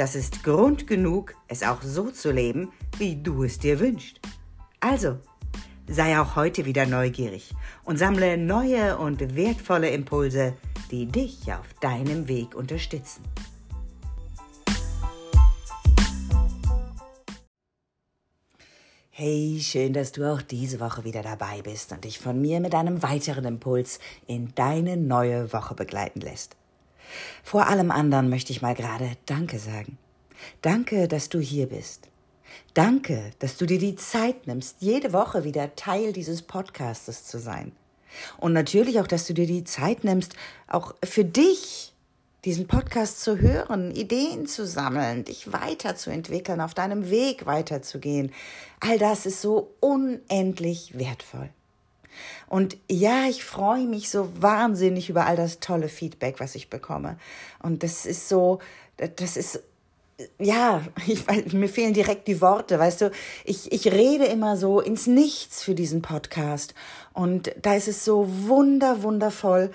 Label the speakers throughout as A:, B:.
A: das ist Grund genug, es auch so zu leben, wie du es dir wünschst. Also, sei auch heute wieder neugierig und sammle neue und wertvolle Impulse, die dich auf deinem Weg unterstützen. Hey, schön, dass du auch diese Woche wieder dabei bist und dich von mir mit einem weiteren Impuls in deine neue Woche begleiten lässt. Vor allem anderen möchte ich mal gerade Danke sagen. Danke, dass du hier bist. Danke, dass du dir die Zeit nimmst, jede Woche wieder Teil dieses Podcastes zu sein. Und natürlich auch, dass du dir die Zeit nimmst, auch für dich diesen Podcast zu hören, Ideen zu sammeln, dich weiterzuentwickeln, auf deinem Weg weiterzugehen. All das ist so unendlich wertvoll. Und ja, ich freue mich so wahnsinnig über all das tolle Feedback, was ich bekomme. Und das ist so, das ist ja, ich, mir fehlen direkt die Worte, weißt du, ich, ich rede immer so ins Nichts für diesen Podcast und da ist es so wunder, wundervoll,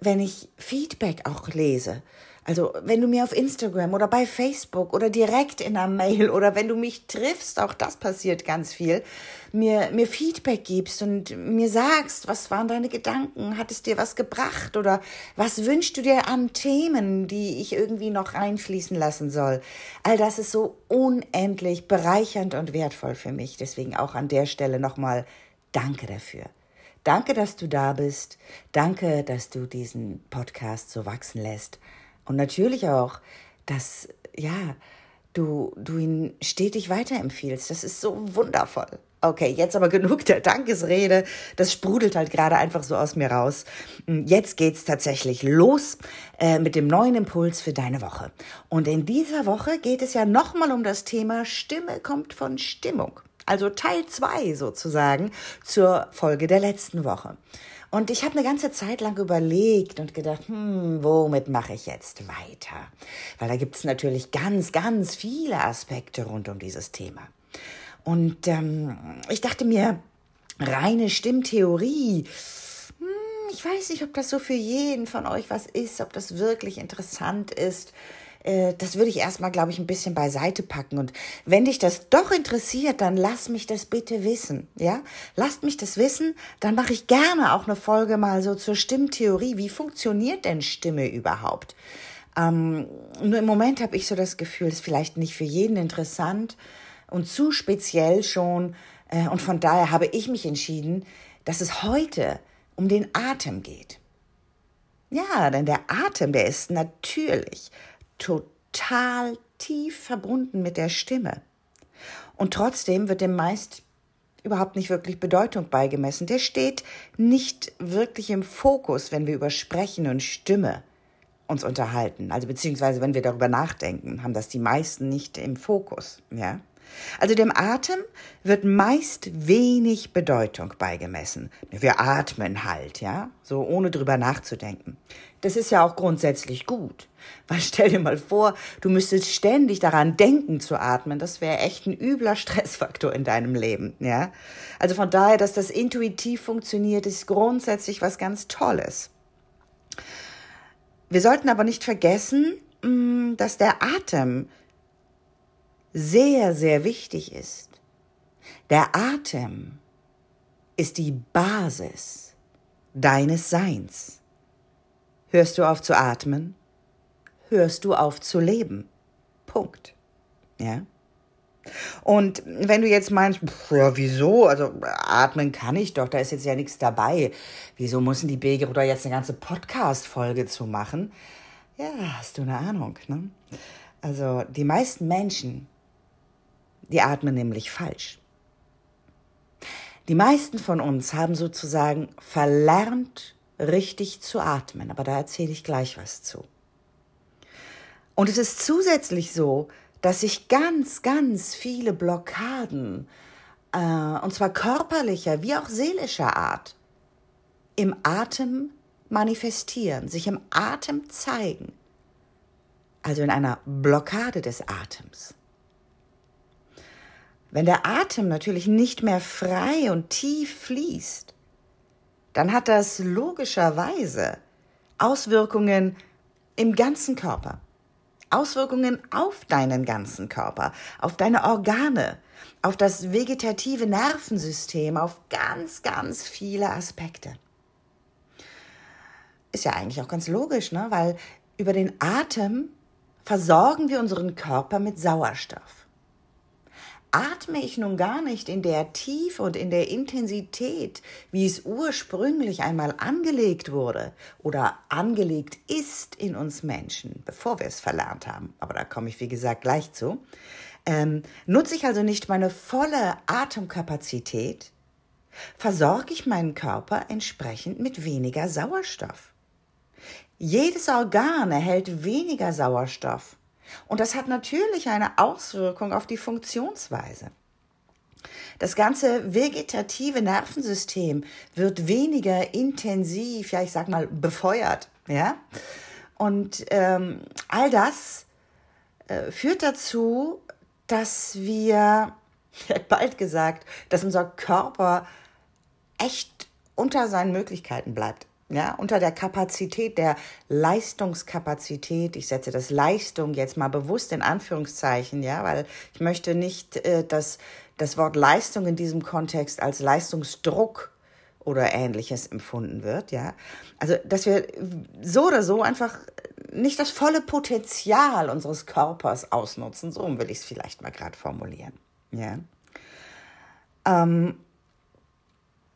A: wenn ich Feedback auch lese. Also wenn du mir auf Instagram oder bei Facebook oder direkt in einer Mail oder wenn du mich triffst, auch das passiert ganz viel, mir, mir Feedback gibst und mir sagst, was waren deine Gedanken, hat es dir was gebracht oder was wünschst du dir an Themen, die ich irgendwie noch reinfließen lassen soll. All das ist so unendlich bereichernd und wertvoll für mich. Deswegen auch an der Stelle nochmal Danke dafür. Danke, dass du da bist. Danke, dass du diesen Podcast so wachsen lässt. Und natürlich auch, dass, ja, du, du ihn stetig weiterempfiehlst. Das ist so wundervoll. Okay, jetzt aber genug der Dankesrede. Das sprudelt halt gerade einfach so aus mir raus. Jetzt geht's tatsächlich los äh, mit dem neuen Impuls für deine Woche. Und in dieser Woche geht es ja nochmal um das Thema Stimme kommt von Stimmung. Also Teil zwei sozusagen zur Folge der letzten Woche. Und ich habe eine ganze Zeit lang überlegt und gedacht, hm, womit mache ich jetzt weiter? Weil da gibt es natürlich ganz, ganz viele Aspekte rund um dieses Thema. Und ähm, ich dachte mir, reine Stimmtheorie, hm, ich weiß nicht, ob das so für jeden von euch was ist, ob das wirklich interessant ist. Äh, das würde ich erstmal, glaube ich, ein bisschen beiseite packen. Und wenn dich das doch interessiert, dann lass mich das bitte wissen. Ja, lasst mich das wissen. Dann mache ich gerne auch eine Folge mal so zur Stimmtheorie. Wie funktioniert denn Stimme überhaupt? Ähm, nur im Moment habe ich so das Gefühl, es ist vielleicht nicht für jeden interessant und zu speziell schon. Äh, und von daher habe ich mich entschieden, dass es heute um den Atem geht. Ja, denn der Atem, der ist natürlich total tief verbunden mit der Stimme. Und trotzdem wird dem meist überhaupt nicht wirklich Bedeutung beigemessen. Der steht nicht wirklich im Fokus, wenn wir über Sprechen und Stimme uns unterhalten. Also beziehungsweise wenn wir darüber nachdenken, haben das die meisten nicht im Fokus. Ja? Also dem Atem wird meist wenig Bedeutung beigemessen. Wir atmen halt, ja, so ohne drüber nachzudenken. Das ist ja auch grundsätzlich gut. Weil stell dir mal vor, du müsstest ständig daran denken zu atmen. Das wäre echt ein übler Stressfaktor in deinem Leben, ja. Also von daher, dass das intuitiv funktioniert, ist grundsätzlich was ganz Tolles. Wir sollten aber nicht vergessen, mm, dass der Atem sehr, sehr wichtig ist. Der Atem ist die Basis deines Seins. Hörst du auf zu atmen, hörst du auf zu leben. Punkt. Ja? Und wenn du jetzt meinst, pff, ja, wieso? Also atmen kann ich doch, da ist jetzt ja nichts dabei. Wieso müssen die Beger oder jetzt eine ganze Podcast-Folge zu machen? Ja, hast du eine Ahnung, ne? Also die meisten Menschen die atmen nämlich falsch. Die meisten von uns haben sozusagen verlernt, richtig zu atmen, aber da erzähle ich gleich was zu. Und es ist zusätzlich so, dass sich ganz, ganz viele Blockaden, äh, und zwar körperlicher wie auch seelischer Art, im Atem manifestieren, sich im Atem zeigen. Also in einer Blockade des Atems. Wenn der Atem natürlich nicht mehr frei und tief fließt, dann hat das logischerweise Auswirkungen im ganzen Körper. Auswirkungen auf deinen ganzen Körper, auf deine Organe, auf das vegetative Nervensystem, auf ganz, ganz viele Aspekte. Ist ja eigentlich auch ganz logisch, ne? weil über den Atem versorgen wir unseren Körper mit Sauerstoff atme ich nun gar nicht in der Tiefe und in der Intensität, wie es ursprünglich einmal angelegt wurde oder angelegt ist in uns Menschen, bevor wir es verlernt haben, aber da komme ich wie gesagt gleich zu, ähm, nutze ich also nicht meine volle Atemkapazität, versorge ich meinen Körper entsprechend mit weniger Sauerstoff. Jedes Organ erhält weniger Sauerstoff und das hat natürlich eine Auswirkung auf die Funktionsweise. Das ganze vegetative Nervensystem wird weniger intensiv, ja, ich sag mal, befeuert, ja. Und ähm, all das äh, führt dazu, dass wir, bald gesagt, dass unser Körper echt unter seinen Möglichkeiten bleibt ja, unter der Kapazität, der Leistungskapazität, ich setze das Leistung jetzt mal bewusst in Anführungszeichen, ja, weil ich möchte nicht, äh, dass das Wort Leistung in diesem Kontext als Leistungsdruck oder ähnliches empfunden wird, ja. Also, dass wir so oder so einfach nicht das volle Potenzial unseres Körpers ausnutzen, so will ich es vielleicht mal gerade formulieren, ja. Ähm,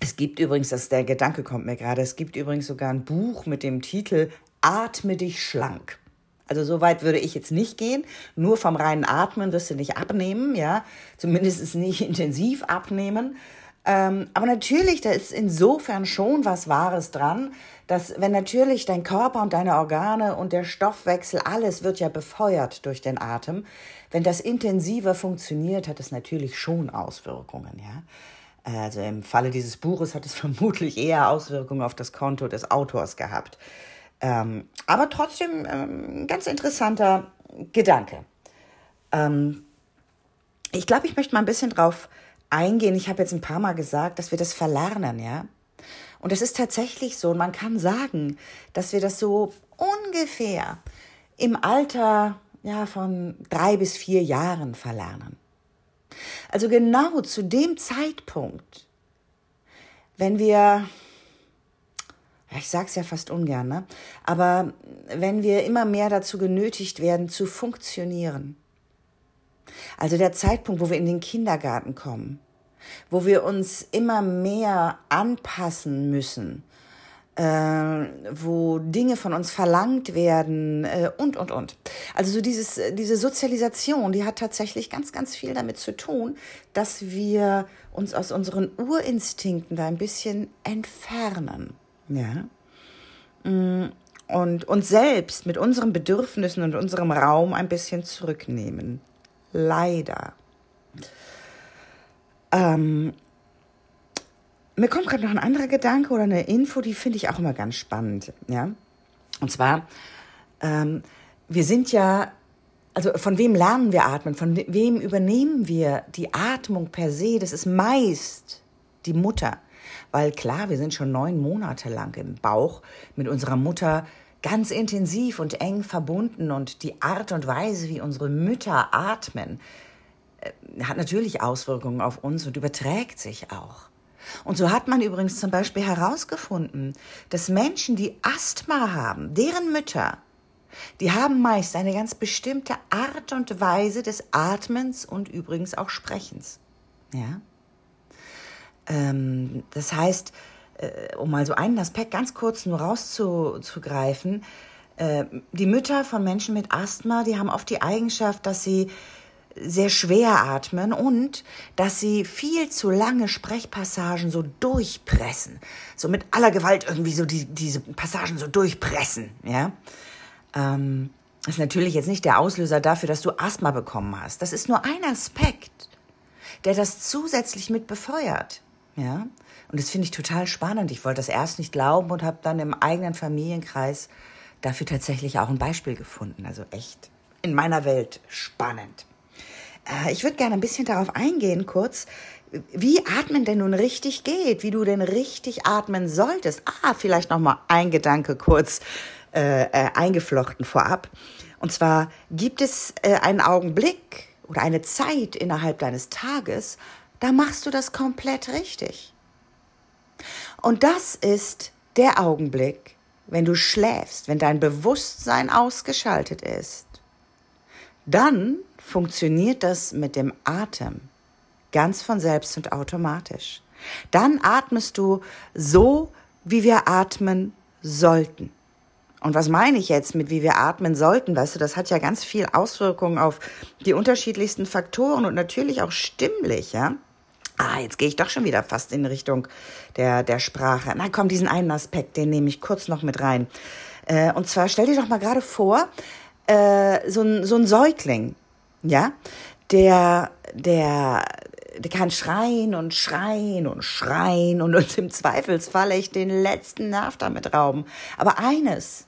A: es gibt übrigens, das der Gedanke kommt mir gerade, es gibt übrigens sogar ein Buch mit dem Titel Atme dich schlank. Also so weit würde ich jetzt nicht gehen. Nur vom reinen Atmen wirst du nicht abnehmen, ja. Zumindest nicht intensiv abnehmen. Ähm, aber natürlich, da ist insofern schon was Wahres dran, dass wenn natürlich dein Körper und deine Organe und der Stoffwechsel, alles wird ja befeuert durch den Atem. Wenn das intensiver funktioniert, hat es natürlich schon Auswirkungen, ja. Also im Falle dieses Buches hat es vermutlich eher Auswirkungen auf das Konto des Autors gehabt. Ähm, aber trotzdem ähm, ganz interessanter Gedanke. Ähm, ich glaube, ich möchte mal ein bisschen drauf eingehen. Ich habe jetzt ein paar Mal gesagt, dass wir das verlernen, ja. Und es ist tatsächlich so. Und man kann sagen, dass wir das so ungefähr im Alter ja, von drei bis vier Jahren verlernen. Also genau zu dem Zeitpunkt, wenn wir, ich sage es ja fast ungern, ne? aber wenn wir immer mehr dazu genötigt werden, zu funktionieren. Also der Zeitpunkt, wo wir in den Kindergarten kommen, wo wir uns immer mehr anpassen müssen, wo Dinge von uns verlangt werden äh, und, und, und. Also so dieses, diese Sozialisation, die hat tatsächlich ganz, ganz viel damit zu tun, dass wir uns aus unseren Urinstinkten da ein bisschen entfernen. Ja. Mm, und uns selbst mit unseren Bedürfnissen und unserem Raum ein bisschen zurücknehmen. Leider. Ähm, mir kommt gerade noch ein anderer Gedanke oder eine Info, die finde ich auch immer ganz spannend. Ja? Und zwar, ähm, wir sind ja, also von wem lernen wir atmen? Von wem übernehmen wir die Atmung per se? Das ist meist die Mutter. Weil klar, wir sind schon neun Monate lang im Bauch mit unserer Mutter ganz intensiv und eng verbunden und die Art und Weise, wie unsere Mütter atmen, äh, hat natürlich Auswirkungen auf uns und überträgt sich auch. Und so hat man übrigens zum Beispiel herausgefunden, dass Menschen, die Asthma haben, deren Mütter, die haben meist eine ganz bestimmte Art und Weise des Atmens und übrigens auch Sprechens. Ja? Ähm, das heißt, äh, um mal so einen Aspekt ganz kurz nur rauszugreifen, äh, die Mütter von Menschen mit Asthma, die haben oft die Eigenschaft, dass sie sehr schwer atmen und dass sie viel zu lange Sprechpassagen so durchpressen. So mit aller Gewalt irgendwie so die, diese Passagen so durchpressen, ja. Ähm, Das ist natürlich jetzt nicht der Auslöser dafür, dass du Asthma bekommen hast. Das ist nur ein Aspekt, der das zusätzlich mit befeuert. Ja? Und das finde ich total spannend. Ich wollte das erst nicht glauben und habe dann im eigenen Familienkreis dafür tatsächlich auch ein Beispiel gefunden. Also echt in meiner Welt spannend. Äh, ich würde gerne ein bisschen darauf eingehen, kurz, wie Atmen denn nun richtig geht, wie du denn richtig atmen solltest. Ah, vielleicht noch mal ein Gedanke kurz äh, äh, eingeflochten vorab. Und zwar gibt es äh, einen Augenblick oder eine Zeit innerhalb deines Tages, da machst du das komplett richtig. Und das ist der Augenblick, wenn du schläfst, wenn dein Bewusstsein ausgeschaltet ist. Dann funktioniert das mit dem Atem ganz von selbst und automatisch. Dann atmest du so, wie wir atmen sollten. Und was meine ich jetzt mit wie wir atmen sollten? Weißt du, das hat ja ganz viel Auswirkungen auf die unterschiedlichsten Faktoren und natürlich auch stimmlich, ja? Ah, jetzt gehe ich doch schon wieder fast in Richtung der, der Sprache. Na komm, diesen einen Aspekt, den nehme ich kurz noch mit rein. Äh, und zwar stell dir doch mal gerade vor, äh, so, ein, so ein Säugling, ja, der, der, der kann schreien und schreien und schreien und uns im Zweifelsfall echt den letzten Nerv damit rauben. Aber eines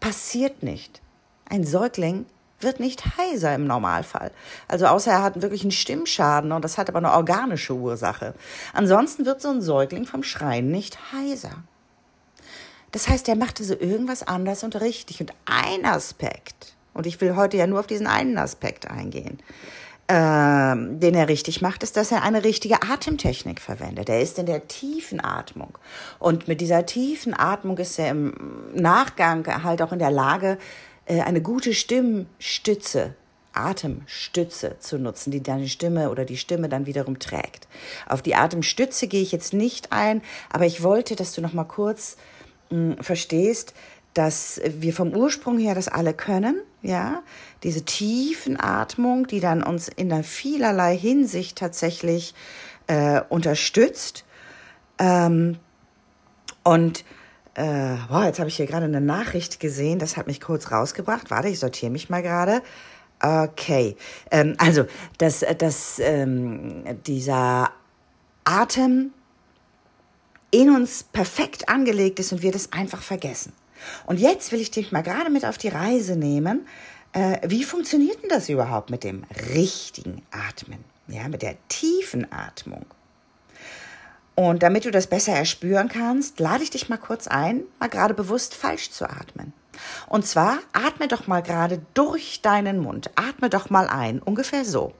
A: passiert nicht. Ein Säugling wird nicht heiser im Normalfall. Also außer er hat wirklich einen Stimmschaden und das hat aber eine organische Ursache. Ansonsten wird so ein Säugling vom Schreien nicht heiser. Das heißt, er machte so irgendwas anders und richtig. Und ein Aspekt, und ich will heute ja nur auf diesen einen Aspekt eingehen, ähm, den er richtig macht, ist, dass er eine richtige Atemtechnik verwendet. Er ist in der tiefen Atmung. Und mit dieser tiefen Atmung ist er im Nachgang halt auch in der Lage, äh, eine gute Stimmstütze, Atemstütze zu nutzen, die deine Stimme oder die Stimme dann wiederum trägt. Auf die Atemstütze gehe ich jetzt nicht ein, aber ich wollte, dass du noch mal kurz mh, hm, verstehst, dass wir vom Ursprung her das alle können, ja, diese tiefen Atmung, die dann uns in der vielerlei Hinsicht tatsächlich äh, unterstützt. Ähm, und äh, boah, jetzt habe ich hier gerade eine Nachricht gesehen, das hat mich kurz rausgebracht. Warte, ich sortiere mich mal gerade. Okay, ähm, also dass, dass ähm, dieser Atem in uns perfekt angelegt ist und wir das einfach vergessen. Und jetzt will ich dich mal gerade mit auf die Reise nehmen. Äh, wie funktioniert denn das überhaupt mit dem richtigen Atmen? Ja, mit der tiefen Atmung. Und damit du das besser erspüren kannst, lade ich dich mal kurz ein, mal gerade bewusst falsch zu atmen. Und zwar atme doch mal gerade durch deinen Mund. Atme doch mal ein, ungefähr so.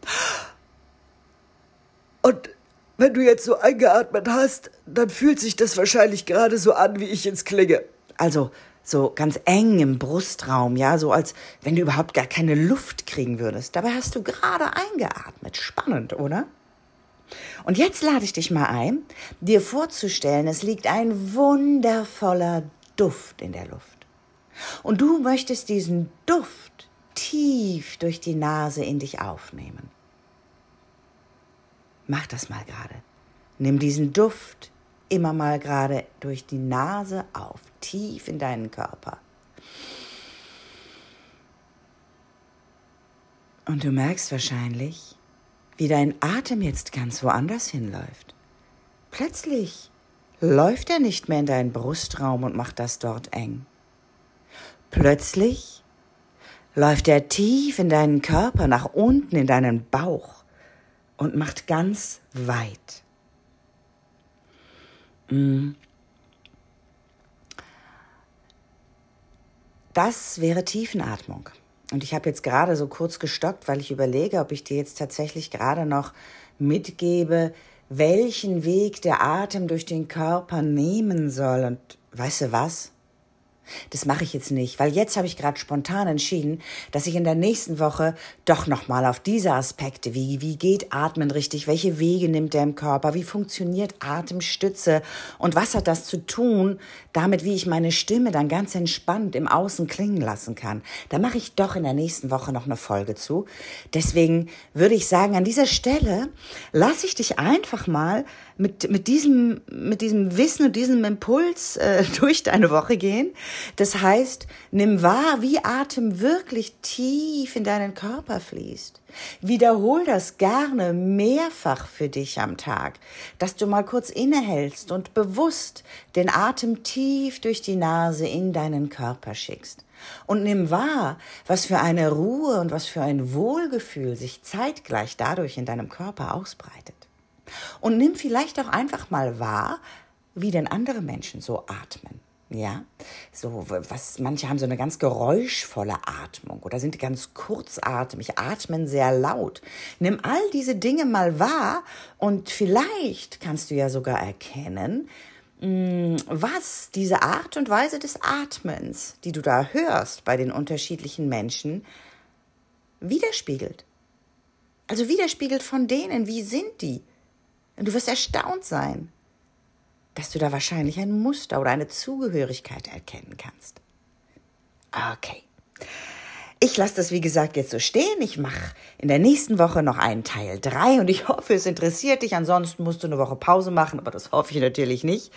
A: Und wenn du jetzt so eingeatmet hast, dann fühlt sich das wahrscheinlich gerade so an, wie ich jetzt klinge. Also so ganz eng im Brustraum, ja, so als wenn du überhaupt gar keine Luft kriegen würdest. Dabei hast du gerade eingeatmet. Spannend, oder? Und jetzt lade ich dich mal ein, dir vorzustellen, es liegt ein wundervoller Duft in der Luft. Und du möchtest diesen Duft tief durch die Nase in dich aufnehmen. Mach das mal gerade. Nimm diesen Duft immer mal gerade durch die Nase auf, tief in deinen Körper. Und du merkst wahrscheinlich, wie dein Atem jetzt ganz woanders hinläuft. Plötzlich läuft er nicht mehr in deinen Brustraum und macht das dort eng. Plötzlich läuft er tief in deinen Körper nach unten in deinen Bauch und macht ganz weit. Mm. Das wäre Tiefenatmung. Und ich habe jetzt gerade so kurz gestockt, weil ich überlege, ob ich dir jetzt tatsächlich gerade noch mitgebe, welchen Weg der Atem durch den Körper nehmen soll. Und weißt du was? Das mache ich jetzt nicht, weil jetzt habe ich gerade spontan entschieden, dass ich in der nächsten Woche doch nochmal auf diese Aspekte, wie, wie geht Atmen richtig, welche Wege nimmt er im Körper, wie funktioniert Atemstütze und was hat das zu tun damit, wie ich meine Stimme dann ganz entspannt im Außen klingen lassen kann. Da mache ich doch in der nächsten Woche noch eine Folge zu. Deswegen würde ich sagen, an dieser Stelle lasse ich dich einfach mal mit, mit, diesem, mit diesem Wissen und diesem Impuls äh, durch deine Woche gehen Das heißt, nimm wahr, wie Atem wirklich tief in deinen Körper fließt. Wiederhol das gerne mehrfach für dich am Tag, dass du mal kurz innehältst und bewusst den Atem tief durch die Nase in deinen Körper schickst. Und nimm wahr, was für eine Ruhe und was für ein Wohlgefühl sich zeitgleich dadurch in deinem Körper ausbreitet. Und nimm vielleicht auch einfach mal wahr, wie denn andere Menschen so atmen. Ja, so was manche haben so eine ganz geräuschvolle Atmung oder sind ganz kurzatmig, atmen sehr laut. Nimm all diese Dinge mal wahr und vielleicht kannst du ja sogar erkennen, mm, was diese Art und Weise des Atmens, die du da hörst bei den unterschiedlichen Menschen, widerspiegelt. Also widerspiegelt von denen, wie sind die? Und du wirst erstaunt sein dass du da wahrscheinlich ein Muster oder eine Zugehörigkeit erkennen kannst. Okay. Ich lasse das, wie gesagt, jetzt so stehen. Ich mache in der nächsten Woche noch einen Teil 3 und ich hoffe, es interessiert dich. Ansonsten musst du eine Woche Pause machen, aber das hoffe ich natürlich nicht.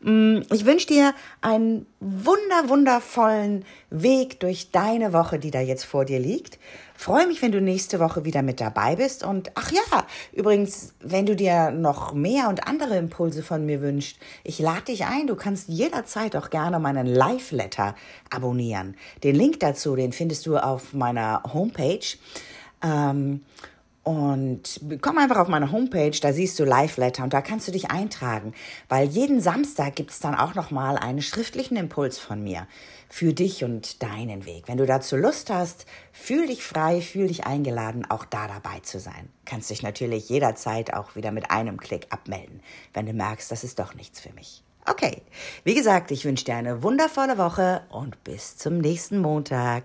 A: Mm, ich wünsche dir einen wunder, wundervollen Weg durch deine Woche, die da jetzt vor dir liegt. Freue mich, wenn du nächste Woche wieder mit dabei bist. Und ach ja, übrigens, wenn du dir noch mehr und andere Impulse von mir wünschst, ich lade dich ein. Du kannst jederzeit auch gerne meinen Live-Letter abonnieren. Den Link dazu, den findest du auf meiner Homepage. Ähm, und komm einfach auf meine Homepage, da siehst du Live-Letter und da kannst du dich eintragen, weil jeden Samstag gibt es dann auch nochmal einen schriftlichen Impuls von mir für dich und deinen Weg. Wenn du dazu Lust hast, fühl dich frei, fühl dich eingeladen, auch da dabei zu sein. Kannst dich natürlich jederzeit auch wieder mit einem Klick abmelden, wenn du merkst, das ist doch nichts für mich. Okay, wie gesagt, ich wünsche dir eine wundervolle Woche und bis zum nächsten Montag.